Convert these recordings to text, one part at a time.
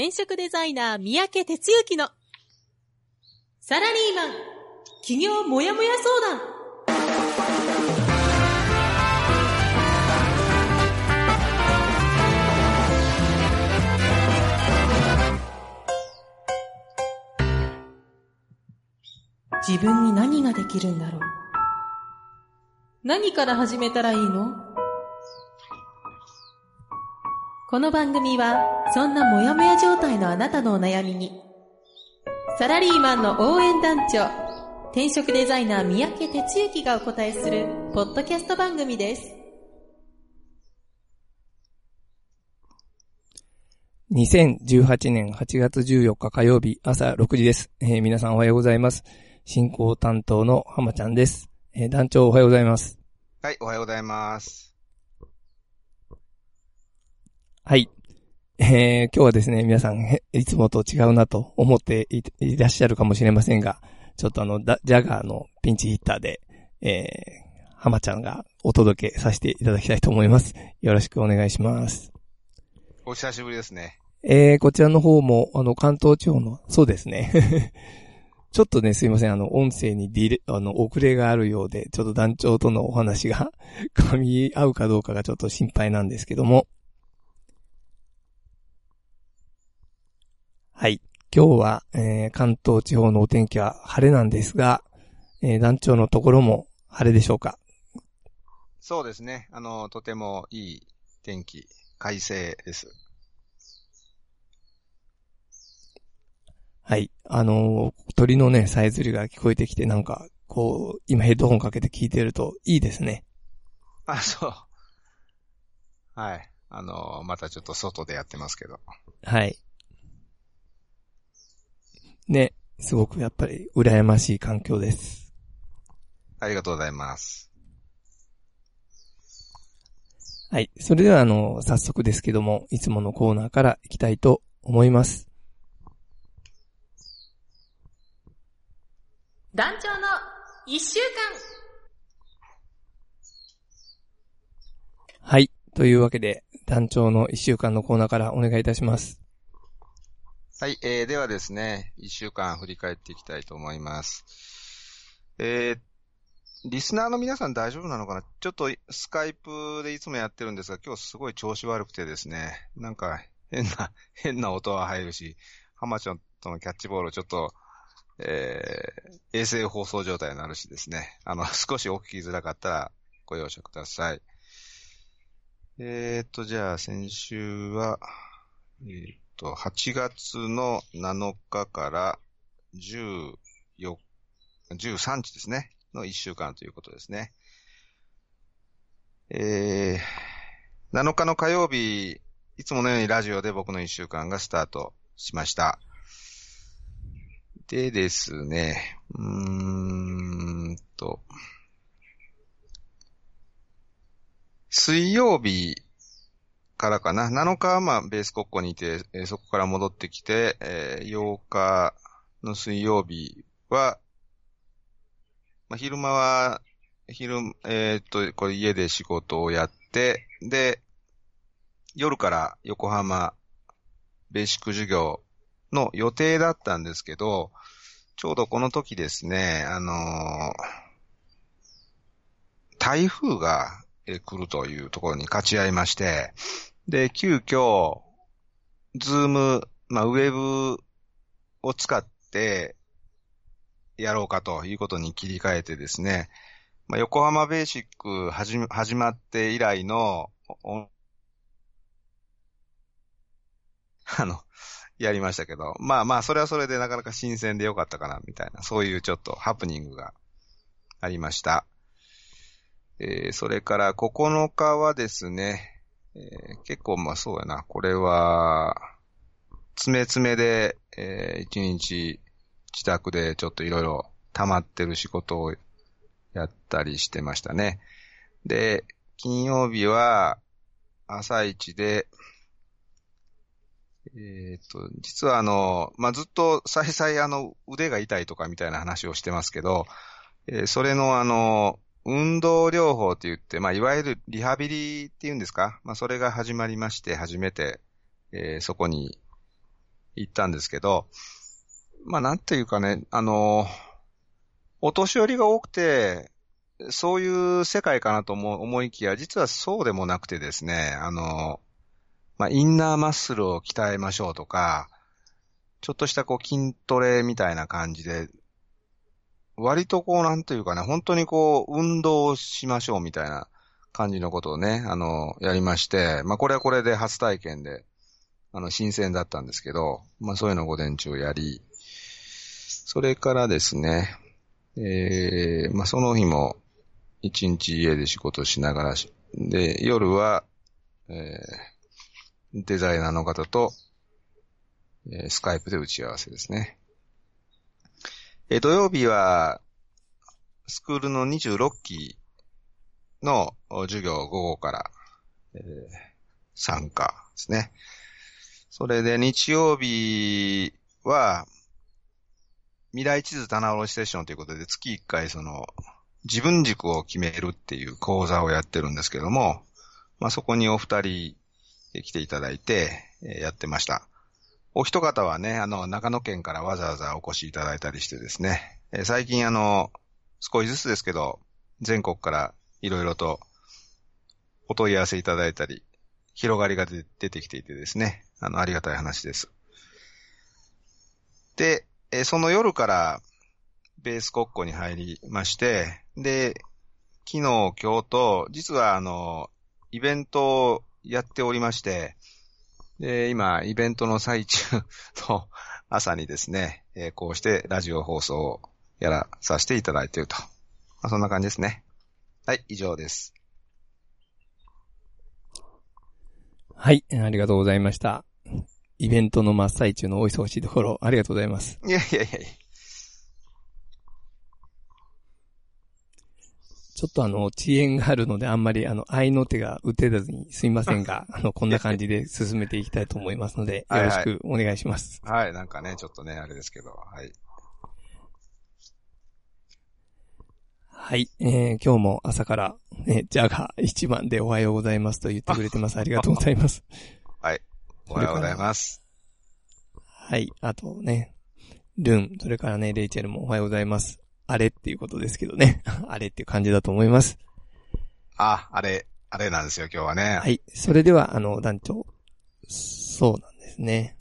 転職デザイナー三宅哲之のサラリーマン企業もやもや相談。自分に何ができるんだろう？何から始めたらいいの？この番組はそんなモヤモヤ状態のあなたのお悩みにサラリーマンの応援団長転職デザイナー三宅哲之がお答えするポッドキャスト番組です2018年8月14日火曜日朝6時です。えー皆さんおはようございます。進行担当の浜ちゃんです。えー団長おはようございます。はい、おはようございます。はい。えー今日はですね、皆さん、へいつもと違うなと思っていいらっしゃるかもしれませんが、ちょっとあの、ダジャガーのピンチヒッターで、えー、浜ちゃんがお届けさせていただきたいと思います。よろしくお願いします。お久しぶりですね。えー、こちらの方も、あの、関東地方の、そうですね。ちょっとね、すいません、あの、音声にディレ、あの、遅れがあるようで、ちょっと団長とのお話が 噛み合うかどうかがちょっと心配なんですけども。はい。今日は、えー、関東地方のお天気は晴れなんですが、えー、団長のところも晴れでしょうか？そうですね。あの、とてもいい天気、快晴です。はい。あのー鳥のね、さえずりが聞こえてきて、なんか、こう、今ヘッドホンかけて聞いてるといいですね。あ、そう。はい。あの、またちょっと外でやってますけど。はい。ね、すごくやっぱり羨ましい環境です。ありがとうございます。はい。それでは、あの、早速ですけども、いつものコーナーから行きたいと思います。団長の一週間はい。というわけで、団長の一週間のコーナーからお願いいたします。はい、えー、ではですね、一週間振り返っていきたいと思います。えー、リスナーの皆さん大丈夫なのかな？ちょっとスカイプでいつもやってるんですが、今日すごい調子悪くてですね、なんか変な、変な音は入るし、浜ちゃんとのキャッチボールちょっと、えー、衛星放送状態になるしですね、あの、少しお聞きづらかったらご容赦ください。えーと、じゃあ先週は、えーと、8月の7日から14、13日ですね、の1週間ということですね。えー、7日の火曜日、いつものようにラジオで僕の1週間がスタートしました。でですね、うーんと、水曜日からかな。7日はまあベース国庫にいて、えーそこから戻ってきて、えー8日の水曜日は、まあ、昼間は、昼、えーっと、これ家で仕事をやって、で、夜から横浜ベーシック授業の予定だったんですけど、ちょうどこの時ですね、あのー台風が来るというところに勝ち合いまして、で、急遽、ズーム、まあ、ウェブを使って、やろうかということに切り替えてですね、まあ、横浜ベーシック始始まって以来の、あの、やりましたけど、まあまあ、それはそれでなかなか新鮮でよかったかな、みたいな、そういうちょっとハプニングがありました。えーそれから9日はですね、えー結構まあそうやな、これは、詰め詰めで、えー一日自宅でちょっといろいろ溜まってる仕事をやったりしてましたね。で、金曜日は朝一で、えっ、と、実はあの、まあ、ずっと再々あの腕が痛いとかみたいな話をしてますけど、えーそれのあの、運動療法って言って、まあ、いわゆるリハビリっていうんですか？まあ、それが始まりまして、初めて、えーそこに行ったんですけど、まあなんていうかね、あの、お年寄りが多くて、そういう世界かなと思思いきや、実はそうでもなくてですね、あの、まあインナーマッスルを鍛えましょうとか、ちょっとしたこう筋トレみたいな感じで、割とこうなんというかね、本当にこう運動をしましょうみたいな感じのことをね、あの、やりまして、まあこれはこれで初体験で、あの、新鮮だったんですけど、まあそういうのを午前中やり、それからですね、えー、まあその日も一日家で仕事しながらしで、夜は、えー、デザイナーの方と、えー、スカイプで打ち合わせですね。え、土曜日は、スクールの26期の授業午後から、えー、参加ですね。それで日曜日は、未来地図棚卸セッションということで月1回その自分軸を決めるっていう講座をやってるんですけども、まあ、そこにお二人来ていただいて、やってました。お一方はね、あの、長野県からわざわざお越しいただいたりしてですね、え最近あの、少しずつですけど、全国からいろいろとお問い合わせいただいたり、広がりが出てきていてですね、あの、ありがたい話です。で、えその夜から、ベース国庫に入りまして、で、昨日、今日と、実はあの、イベントをやっておりまして、で、今、イベントの最中の朝にですね、えー、こうしてラジオ放送をやらさせていただいていると。まあ、そんな感じですね。はい、以上です。はい、ありがとうございました。イベントの真っ最中のお忙しいところ、ありがとうございます。いやいやいやちょっとあの、遅延があるので、あんまりあの、愛の手が打てずにすいませんが、あの、こんな感じで進めていきたいと思いますので、よろしくお願いします。はい、はい、なんかね、ちょっとね、あれですけど、はい。はい、えー、今日も朝から、ね、ジャガー一番でおはようございますと言ってくれてます。ありがとうございます。はい。おはようございます。はい、あとね、ルン、それからね、レイチェルもおはようございます。あれっていうことですけどね。あれっていう感じだと思います。あ、あれ、あれなんですよ、今日はね。はい。それでは、あの、団長。そうなんですね。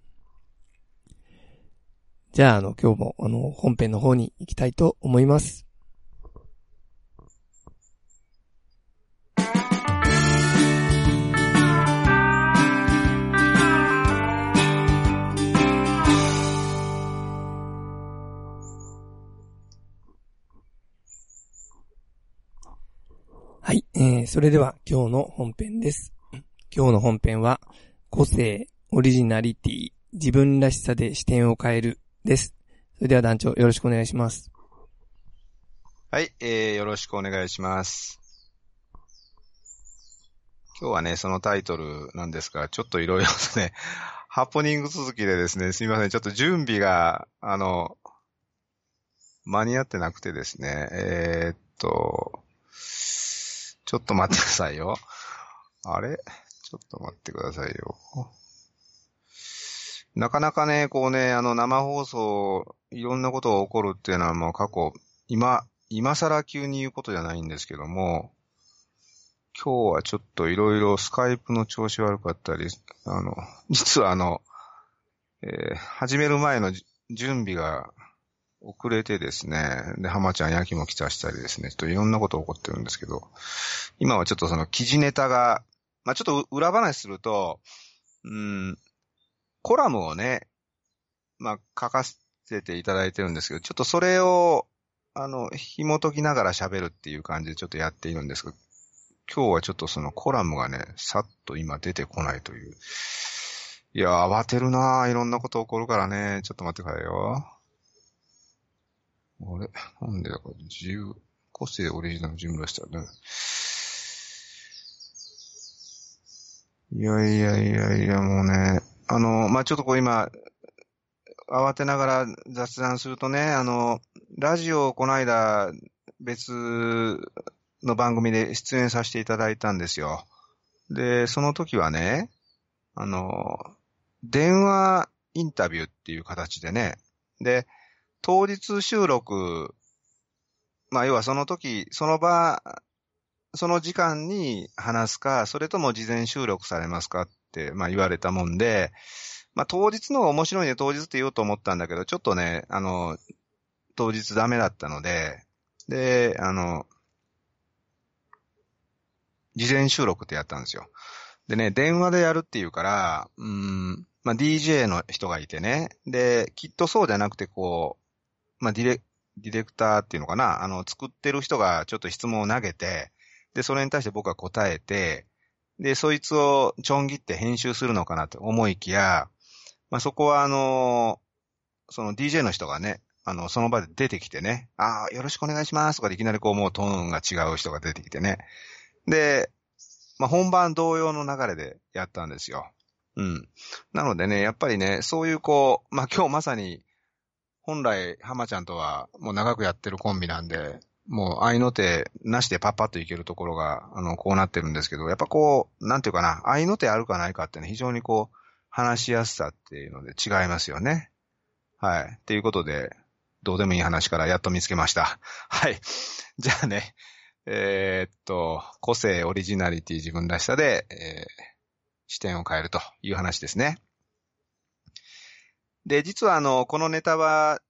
じゃあ、あの、今日も、あの、本編の方に行きたいと思います。はい、えー、それでは今日の本編です。今日の本編は、個性、オリジナリティ、自分らしさで視点を変えるです。それでは団長よろしくお願いします。はい、えー、よろしくお願いします。今日はね、そのタイトルなんですが、ちょっといろいろとね、ハプニング続きでですね、すみません、ちょっと準備が、あの、間に合ってなくてですね、えー、っと、ちょっと待ってくださいよ。あれ？ちょっと待ってくださいよ。なかなかね、こうね、あの生放送、いろんなことが起こるっていうのはもう過去、今、今更急に言うことじゃないんですけども、今日はちょっといろいろスカイプの調子悪かったり、あの、実はあの、えー、始める前の準備が遅れてですね、で、浜ちゃん焼きも来たしたりですね、ちょっといろんなこと起こってるんですけど、今はちょっとその記事ネタが、まあちょっと裏話すると、うん、コラムをね、まあ書かせていただいてるんですけど、ちょっとそれを、あの、紐解きながら喋るっていう感じでちょっとやっているんですけど、今日はちょっとそのコラムがね、さっと今出てこないという。いや、慌てるなぁ。いろんなこと起こるからね。ちょっと待ってくださいよ。あれ？なんでだか自由、個性オリジナルジムらしたね。いやいやいやいや、もうね、あの、まあ、ちょっとこう今、慌てながら雑談するとね、あの、ラジオをこの間別の番組で出演させていただいたんですよ。で、その時はね、あの、電話インタビューっていう形でね、で、当日収録、まあ要はその時、その場、その時間に話すか、それとも事前収録されますかって、まあ言われたもんで、まあ当日の面白いね、当日って言おうと思ったんだけど、ちょっとね、あの、当日ダメだったので、で、あの、事前収録ってやったんですよ。でね、電話でやるっていうから、うん、まあ、DJ の人がいてね。で、きっとそうじゃなくて、こう、まあ、ディレ、ディレクターっていうのかな？あの、作ってる人がちょっと質問を投げて、で、それに対して僕は答えて、で、そいつをちょん切って編集するのかなと思いきや、まあ、そこはあの、その DJ の人がね、あの、その場で出てきてね、ああ、よろしくお願いしますとかでいきなりこうもうトーンが違う人が出てきてね。で、まあ、本番同様の流れでやったんですよ。うん。なのでね、やっぱりね、そういうこう、まあ、今日まさに、本来、浜ちゃんとはもう長くやってるコンビなんで、もう愛の手なしでパッパッといけるところが、あの、こうなってるんですけど、やっぱこう、なんていうかな、愛の手あるかないかってね、非常にこう、話しやすさっていうので違いますよね。はい。っていうことで、どうでもいい話からやっと見つけました。はい。じゃあね、えー、っと、個性、オリジナリティ、自分らしさで、えー、視点を変えるという話ですね。で、実はあの、このネタは、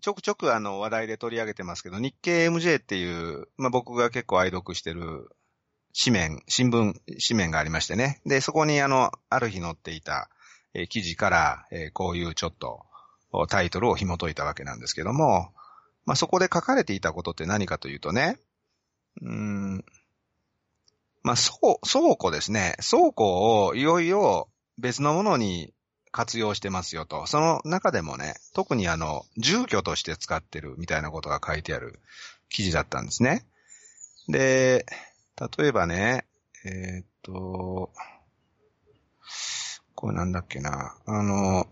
ちょくちょくあの話題で取り上げてますけど、日経 MJ っていう、まあ、僕が結構愛読してる紙面、新聞、紙面がありましてね。で、そこにあの、ある日載っていた、えー、記事から、えー、こういうちょっとタイトルを紐解いたわけなんですけども、まあ、そこで書かれていたことって何かというとね、うん。まあ、倉倉庫ですね。倉庫をいよいよ別のものに活用してますよと。その中でもね、特にあの、住居として使ってるみたいなことが書いてある記事だったんですね。で、例えばね、えー、っと、これなんだっけな。あの、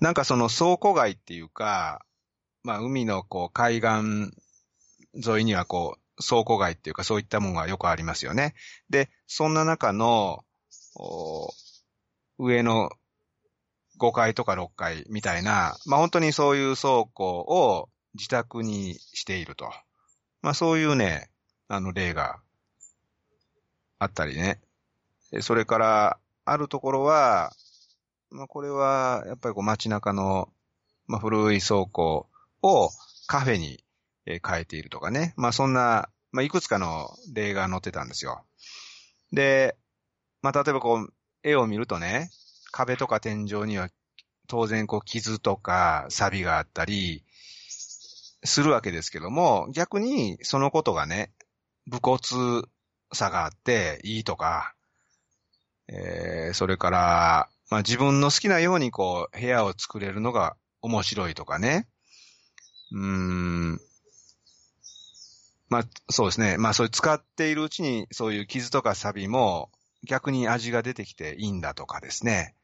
なんかその倉庫街っていうか、まあ海のこう海岸沿いにはこう、倉庫街っていうかそういったものがよくありますよね。で、そんな中の、上の5階とか6階みたいな、まあ本当にそういう倉庫を自宅にしていると。まあそういうね、あの例があったりね。それから、あるところは、まあこれはやっぱりこう街中の、まあ古い倉庫をカフェに変えているとかね。まあそんな、まあいくつかの例が載ってたんですよ。で、まあ例えばこう、絵を見るとね、壁とか天井には当然こう傷とか錆があったりするわけですけども、逆にそのことがね、武骨さがあっていいとか、えー、それから、まあ自分の好きなようにこう部屋を作れるのが面白いとかね。うーん、まあ、そうですね。まあ、そういう使っているうちに、そういう傷とか錆も逆に味が出てきていいんだとかですね。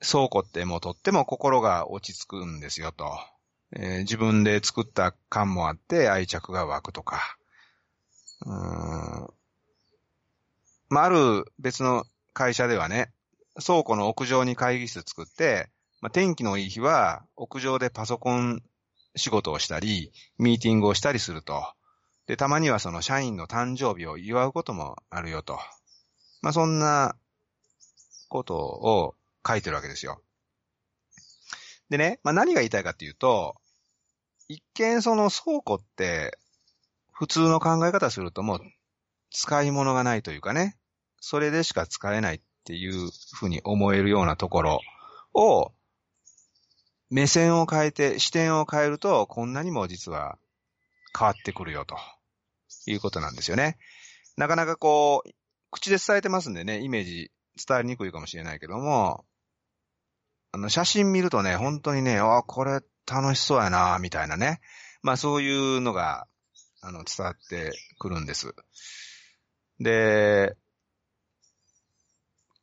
倉庫ってもうとっても心が落ち着くんですよと。えー、自分で作った感もあって愛着が湧くとか。うーん。まあ、ある別の会社ではね、倉庫の屋上に会議室作って、まあ、天気のいい日は屋上でパソコン仕事をしたり、ミーティングをしたりすると。で、たまにはその社員の誕生日を祝うこともあるよと。まあ、そんなことを書いてるわけですよ。でね、まあ、何が言いたいかっていうと、一見その倉庫って普通の考え方するともう使い物がないというかね、それでしか使えないっていうふうに思えるようなところを目線を変えて、視点を変えると、こんなにも実は変わってくるよということなんですよね。なかなかこう、口で伝えてますんでね、イメージ伝わりにくいかもしれないけども、あの、写真見るとね、本当にね、あ、これ楽しそうやな、みたいなね。まあそういうのが、あの、伝わってくるんです。で、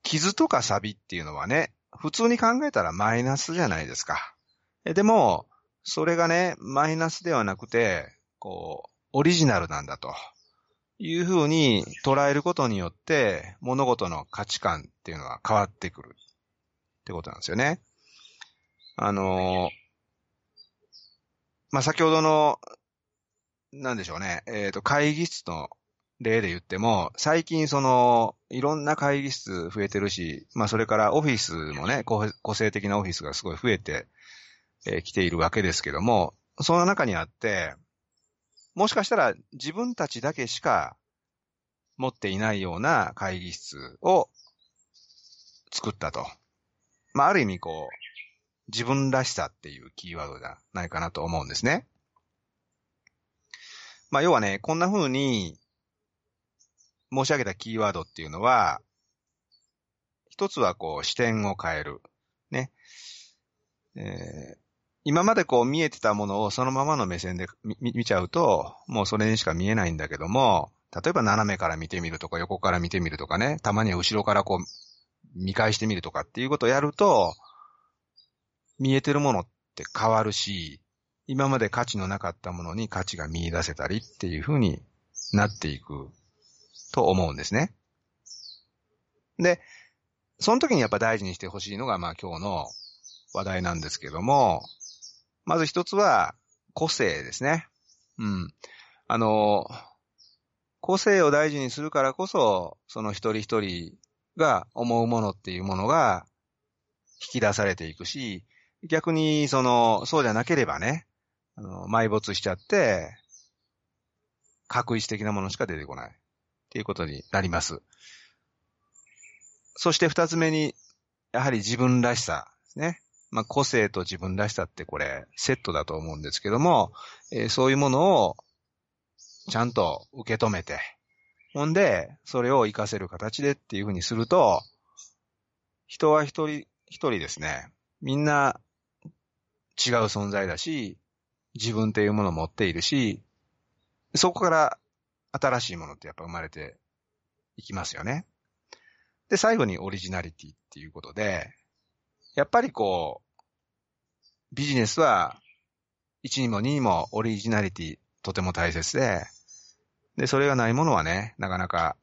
傷とか錆っていうのはね、普通に考えたらマイナスじゃないですか。でも、それがね、マイナスではなくて、こう、オリジナルなんだというふうに捉えることによって、物事の価値観っていうのは変わってくる。ってことなんですよね。あの、まあ、先ほどの、なんでしょうね、えっ、と、会議室の例で言っても、最近その、いろんな会議室増えてるし、まあそれからオフィスもね、個性的なオフィスがすごい増えてき、えー、ているわけですけども、その中にあって、もしかしたら自分たちだけしか持っていないような会議室を作ったと。まあある意味こう、自分らしさっていうキーワードじゃないかなと思うんですね。まあ要はね、こんな風に申し上げたキーワードっていうのは、一つはこう視点を変える。ね。えー、今までこう見えてたものをそのままの目線で見ちゃうと、もうそれにしか見えないんだけども、例えば斜めから見てみるとか横から見てみるとかね、たまには後ろからこう見返してみるとかっていうことをやると、見えてるものって変わるし、今まで価値のなかったものに価値が見出せたりっていう風になっていくと思うんですね。で、その時にやっぱ大事にしてほしいのが、まあ今日の話題なんですけども、まず一つは個性ですね。うん。あの、個性を大事にするからこそ、その一人一人が思うものっていうものが引き出されていくし、逆に、その、そうじゃなければね、あの、埋没しちゃって、確一的なものしか出てこない。っていうことになります。そして二つ目に、やはり自分らしさですね。まあ、個性と自分らしさってこれ、セットだと思うんですけども、えー、そういうものを、ちゃんと受け止めて、ほんで、それを活かせる形でっていうふうにすると、人は一人、一人ですね、みんな違う存在だし、自分っていうものを持っているし、そこから新しいものってやっぱ生まれていきますよね。で、最後にオリジナリティっていうことで、やっぱりこう、ビジネスは1にも2にもオリジナリティとても大切で、で、それがないものはね、なかなか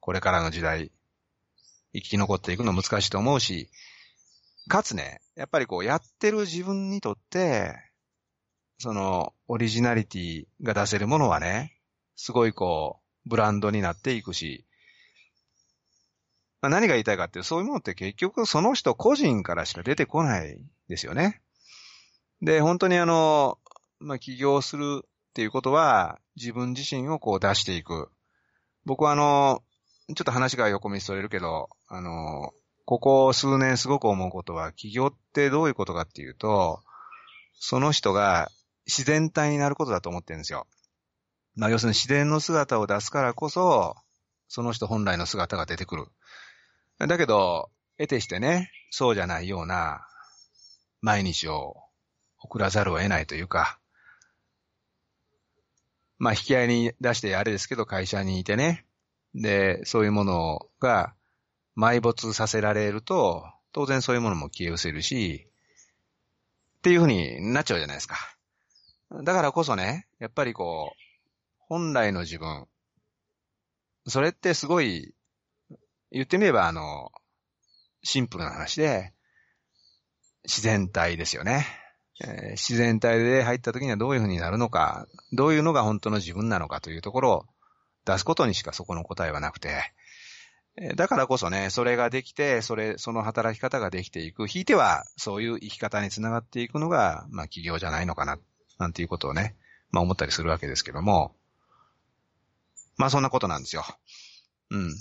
これからの時代生き残っていくの難しいと思うし、かつね、やっぱりこうやってる自分にとって、そのオリジナリティが出せるものはね、すごいこう、ブランドになっていくし、まあ、何が言いたいかっていう、そういうものって結局その人個人からしか出てこないですよね。で、本当にあの、まあ、起業するっていうことは、自分自身をこう出していく。僕はあの、ちょっと話が横道それるけど、あの、ここ数年すごく思うことは、起業ってどういうことかっていうと、その人が自然体になることだと思ってるんですよ。まあ要するに自然の姿を出すからこそ、その人本来の姿が出てくる。だけど、得てしてね、そうじゃないような毎日を送らざるを得ないというか、まあ引き合いに出してあれですけど会社にいてね、で、そういうものが埋没させられると、当然そういうものも消え失せるし、っていうふうになっちゃうじゃないですか。だからこそね、やっぱりこう、本来の自分。それってすごい、言ってみればあの、シンプルな話で、自然体ですよね。え、自然体で入った時にはどういう風になるのか、どういうのが本当の自分なのかというところを出すことにしかそこの答えはなくて、だからこそね、それができて、それ、その働き方ができていく。ひいては、そういう生き方につながっていくのが、まあ、企業じゃないのかな、なんていうことをね、まあ、思ったりするわけですけども、まあそんなことなんですよ。うん。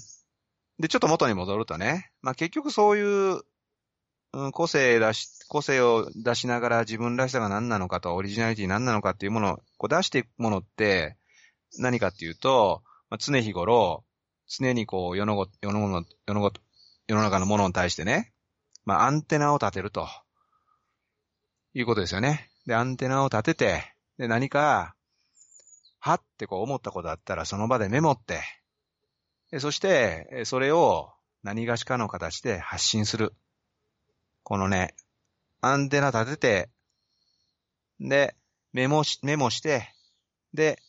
で、ちょっと元に戻るとね、まあ結局そういう、うん、個性出し、個性を出しながら自分らしさが何なのかと、オリジナリティ何なのかっていうものをこう出していくものって何かっていうと、まあ、常日頃、常にこう世のご、世のの、世のご、世の中のものに対してね、まあアンテナを立てると。いうことですよね。で、アンテナを立てて、で、何か、はってこう思ったことあったらその場でメモって、そして、それを何がしかの形で発信する。このね、アンテナ立てて、で、メモし、メモして、で、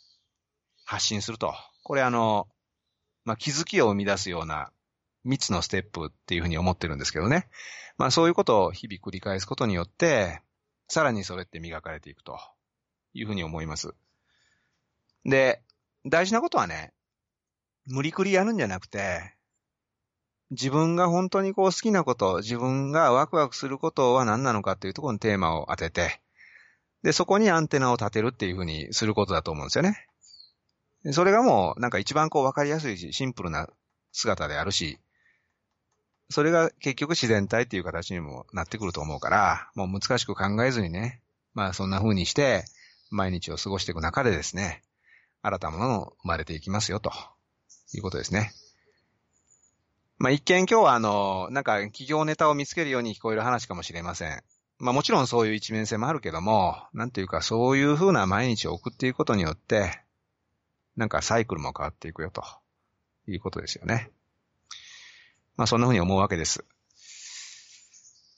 発信すると。これあの、まあ、気づきを生み出すような3つのステップっていうふうに思ってるんですけどね。まあそういうことを日々繰り返すことによって、さらにそれって磨かれていくというふうに思います。で、大事なことはね、無理くりやるんじゃなくて、自分が本当にこう好きなこと、自分がワクワクすることは何なのかっていうところにテーマを当てて、で、そこにアンテナを立てるっていうふうにすることだと思うんですよね。それがもうなんか一番こう分かりやすいし、シンプルな姿であるし、それが結局自然体っていう形にもなってくると思うから、もう難しく考えずにね、まあそんな風にして毎日を過ごしていく中でですね、新たなものが生まれていきますよということですね。まあ一見今日はあの、なんか企業ネタを見つけるように聞こえる話かもしれません。まあもちろんそういう一面性もあるけども、なんていうかそういう風な毎日を送っていくことによって、なんかサイクルも変わっていくよということですよね。まあそんな風に思うわけです。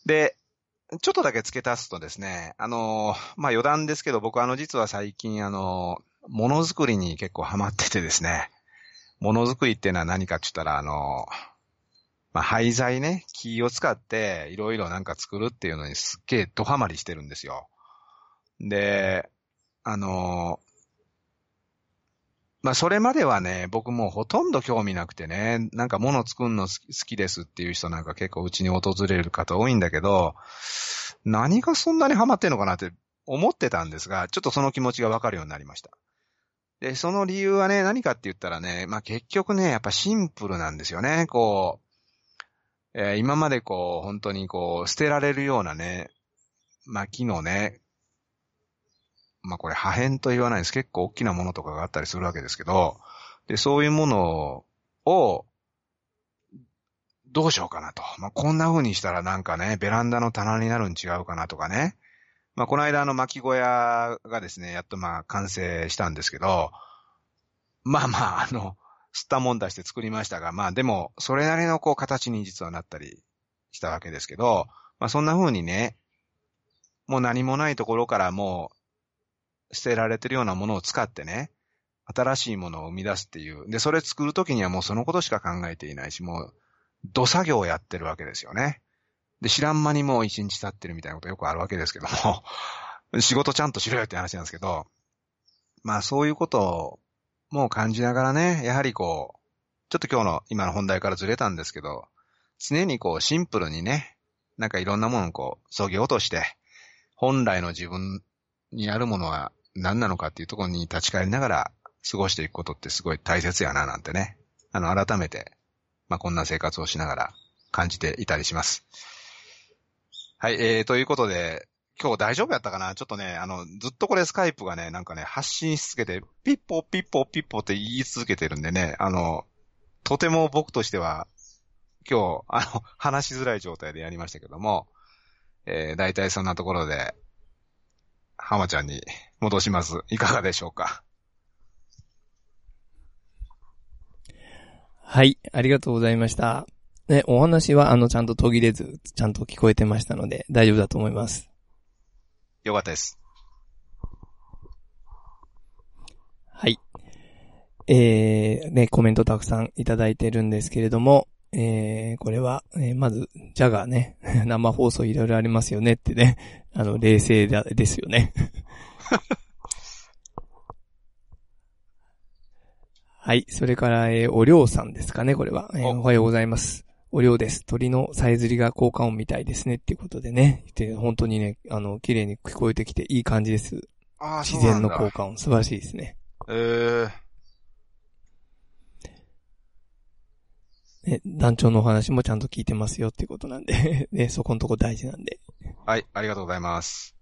で、ちょっとだけ付け足すとですね、あの、まあ余談ですけど僕あの実は最近あの、ものづくりに結構ハマっててですね、ものづくりっていうのは何かって言ったらあの、まあ、廃材ね、木を使っていろいろなんか作るっていうのにすっげえドハマりしてるんですよ。で、あの、まあ、それまではね、僕もほとんど興味なくてね、なんか物作るの好きですっていう人なんか結構うちに訪れる方多いんだけど、何がそんなにハマってんのかなって思ってたんですが、ちょっとその気持ちがわかるようになりました。で、その理由はね、何かって言ったらね、まあ、結局ね、やっぱシンプルなんですよね。こう、えー、今までこう、本当にこう、捨てられるようなね、まあ、木のね、まあ、これ破片と言わないです。結構大きなものとかがあったりするわけですけど、で、そういうものを、どうしようかなと。まあ、こんな風にしたらなんかね、ベランダの棚になるん違うかなとかね。まあ、この間あの巻き小屋がですね、やっとまあ完成したんですけど、まあまあ、あの、吸ったもん出して作りましたが、まあでも、それなりのこう形に実はなったりしたわけですけど、まあそんな風にね、もう何もないところからもう捨てられてるようなものを使ってね、新しいものを生み出すっていう。で、それ作るときにはもうそのことしか考えていないし、もう、土作業をやってるわけですよね。で、知らん間にもう一日経ってるみたいなことよくあるわけですけども、仕事ちゃんとしろよって話なんですけど、まあそういうことをもう感じながらね、やはりこう、ちょっと今日の今の本題からずれたんですけど、常にこうシンプルにね、なんかいろんなものをこう、削ぎ落として、本来の自分にあるものは何なのかっていうところに立ち返りながら過ごしていくことってすごい大切やななんてね、あの、改めて、まあ、こんな生活をしながら感じていたりします。はい、えー、ということで、今日大丈夫やったかな？ちょっとね、あの、ずっとこれスカイプがね、なんかね、発信し続けて、ピッポピッポピッポって言い続けてるんでね、あの、とても僕としては、今日、あの、話しづらい状態でやりましたけども、えー、大体そんなところで、浜ちゃんに戻します。いかがでしょうか？はい、ありがとうございました。ね、お話はあの、ちゃんと途切れず、ちゃんと聞こえてましたので、大丈夫だと思います。よかったです。はい。えー、ね、コメントたくさんいただいてるんですけれども、えー、これは、えー、まず、ジャガーね、生放送いろいろありますよねってね、あの、冷静だ、ですよね。はい。それから、えー、おりょうさんですかね、これは。えー、おはようございます。お量です。鳥のさえずりが効果音みたいですねっていうことでね。で、本当にね、あの、綺麗に聞こえてきていい感じです。ああ、自然の効果音、素晴らしいですね。えー。ね、団長のお話もちゃんと聞いてますよっていうことなんで ね、そこのとこ大事なんで。はい、ありがとうございます。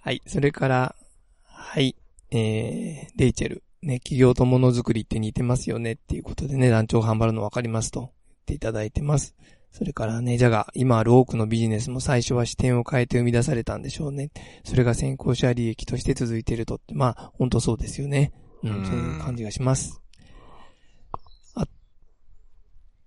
はい、それから、はい、えー、レイチェル。ね、企業とものづくりって似てますよねっていうことでね、団長頑張るの分かりますと。っていただいてます。それからね、じゃが、今ある多くのビジネスも最初は視点を変えて生み出されたんでしょうね。それが先行者利益として続いているとって、まあ、本当そうですよね。うん、そういう感じがします。あ、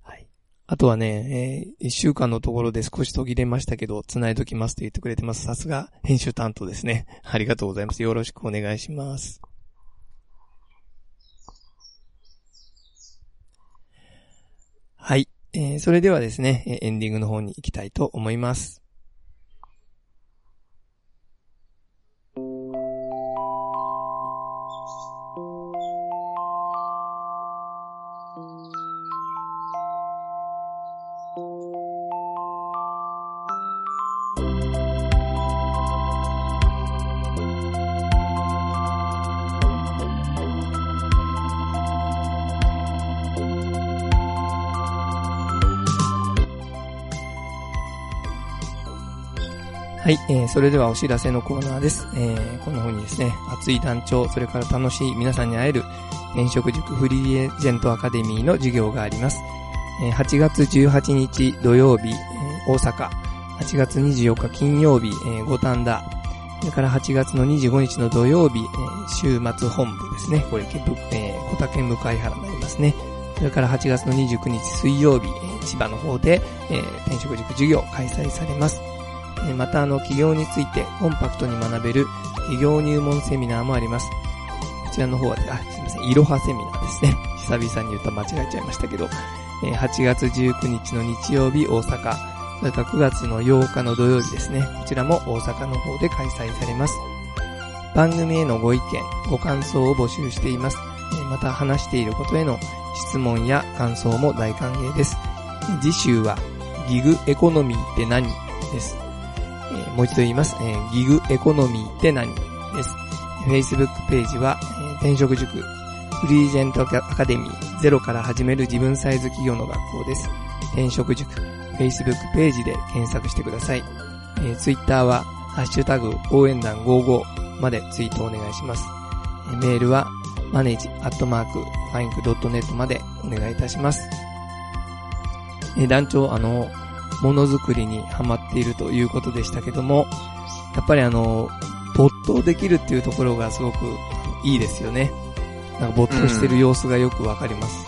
はい。あとはね、えー、一週間のところで少し途切れましたけど、繋いときますと言ってくれてます。さすが、編集担当ですね。ありがとうございます。よろしくお願いします。はい。えー、それではですね、エンディングの方に行きたいと思います。はい、えー、それではお知らせのコーナーです。えー、こんな風にですね、熱い団長、それから楽しい皆さんに会える、転職塾フリーエージェントアカデミーの授業があります。えー、8月18日土曜日、えー、大阪、8月24日金曜日、えー、五反田、それから8月の25日の土曜日、えー、週末本部ですね。これ、えー、小竹向原になりますね。それから8月の29日水曜日、えー、千葉の方で、えー、転職塾授業開催されます。またあの、企業についてコンパクトに学べる企業入門セミナーもあります。こちらの方は、あ、すいません、いろはセミナーですね。久々に言うと間違えちゃいましたけど、8月19日の日曜日大阪、それから9月の8日の土曜日ですね。こちらも大阪の方で開催されます。番組へのご意見、ご感想を募集しています。また話していることへの質問や感想も大歓迎です。次週はギグエコノミーって何？です。もう一度言います。えー、ギグエコノミーって何？です。Facebook ページは、えー、転職塾、フリージェントアカデミー、ゼロから始める自分サイズ企業の学校です。転職塾、Facebook ページで検索してください。えー、Twitter は、ハッシュタグ、応援団55までツイートお願いします。えー、メールは、マネージアットマーク、ファインクドットネットまでお願いいたします。えー、団長、あの、ものづくりにハマっているということでしたけども、やっぱりあの、没頭できるっていうところがすごくいいですよね。なんか没頭してる様子がよくわかります。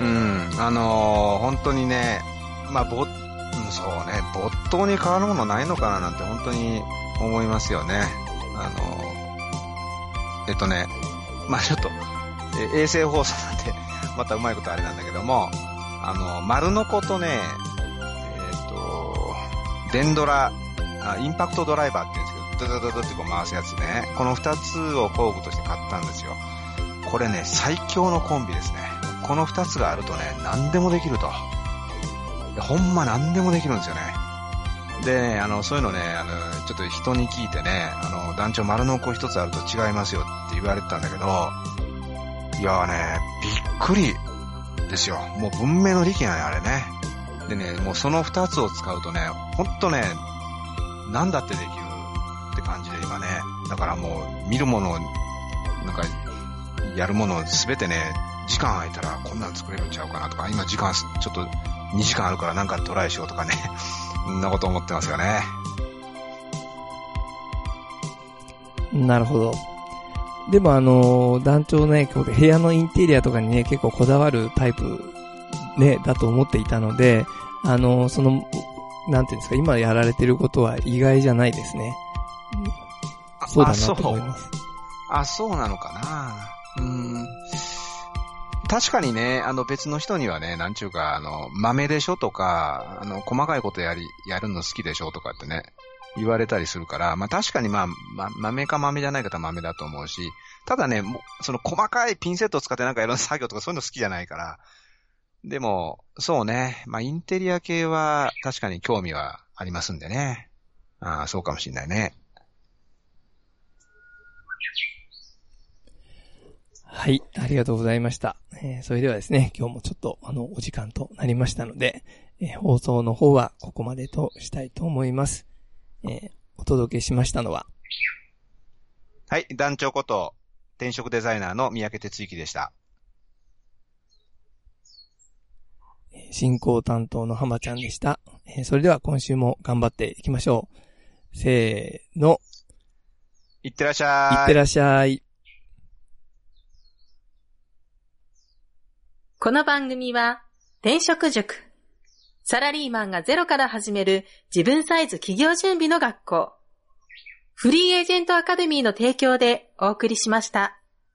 うん、うん、あのー、本当にね、まあ、ぼ、そうね、没頭に変わるものないのかななんて本当に思いますよね。あのー、えっとね、まあちょっと、え衛星放送なんで、またうまいことあれなんだけども、あの、丸の子とね、デンドラ、あインパクトドライバーって言うんですけど、ドドドドってこう回すやつね。この二つを工具として買ったんですよ。これね、最強のコンビですね。この二つがあるとね、何でもできると。ほんま何でもできるんですよね。でね、あの、そういうのね、あの、ちょっと人に聞いてね、あの、団長丸の子一つあると違いますよって言われてたんだけど、いやーね、びっくりですよ。もう文明の利器やね、あれね。でね、もうその二つを使うとね、ほんとね、なんだってできるって感じで今ね、だからもう見るもの、なんか、やるものすべてね、時間空いたらこんなん作れるんちゃうかなとか、今時間ちょっと2時間あるからなんかトライしようとかね、そんなこと思ってますよね。なるほど。でもあの、団長ね、部屋のインテリアとかにね、結構こだわるタイプね、だと思っていたので、あの、その、なんていうんですか、今やられてることは意外じゃないですね。そうだなと思います。あ、そうなのかなうん。確かにね、あの別の人にはね、なんちゅうか、あの、豆でしょとか、あの、細かいことやり、やるの好きでしょとかってね、言われたりするから、まあ確かにまあ、ま、豆か豆じゃない方は豆だと思うし、ただね、もその細かいピンセットを使ってなんかやる作業とかそういうの好きじゃないから、でも、そうね。まあ、インテリア系は確かに興味はありますんでね。ああ、そうかもしんないね。はい、ありがとうございました。えー、それではですね、今日もちょっとあの、お時間となりましたので、えー、放送の方はここまでとしたいと思います。えー、お届けしましたのは、はい、団長こと、転職デザイナーの三宅哲之でした。進行担当の浜ちゃんでした。えー、それでは今週も頑張っていきましょう。せーの。いってらっしゃい。いってらっしゃい。この番組は、転職塾。サラリーマンがゼロから始める自分サイズ企業準備の学校。フリーエージェントアカデミーの提供でお送りしました。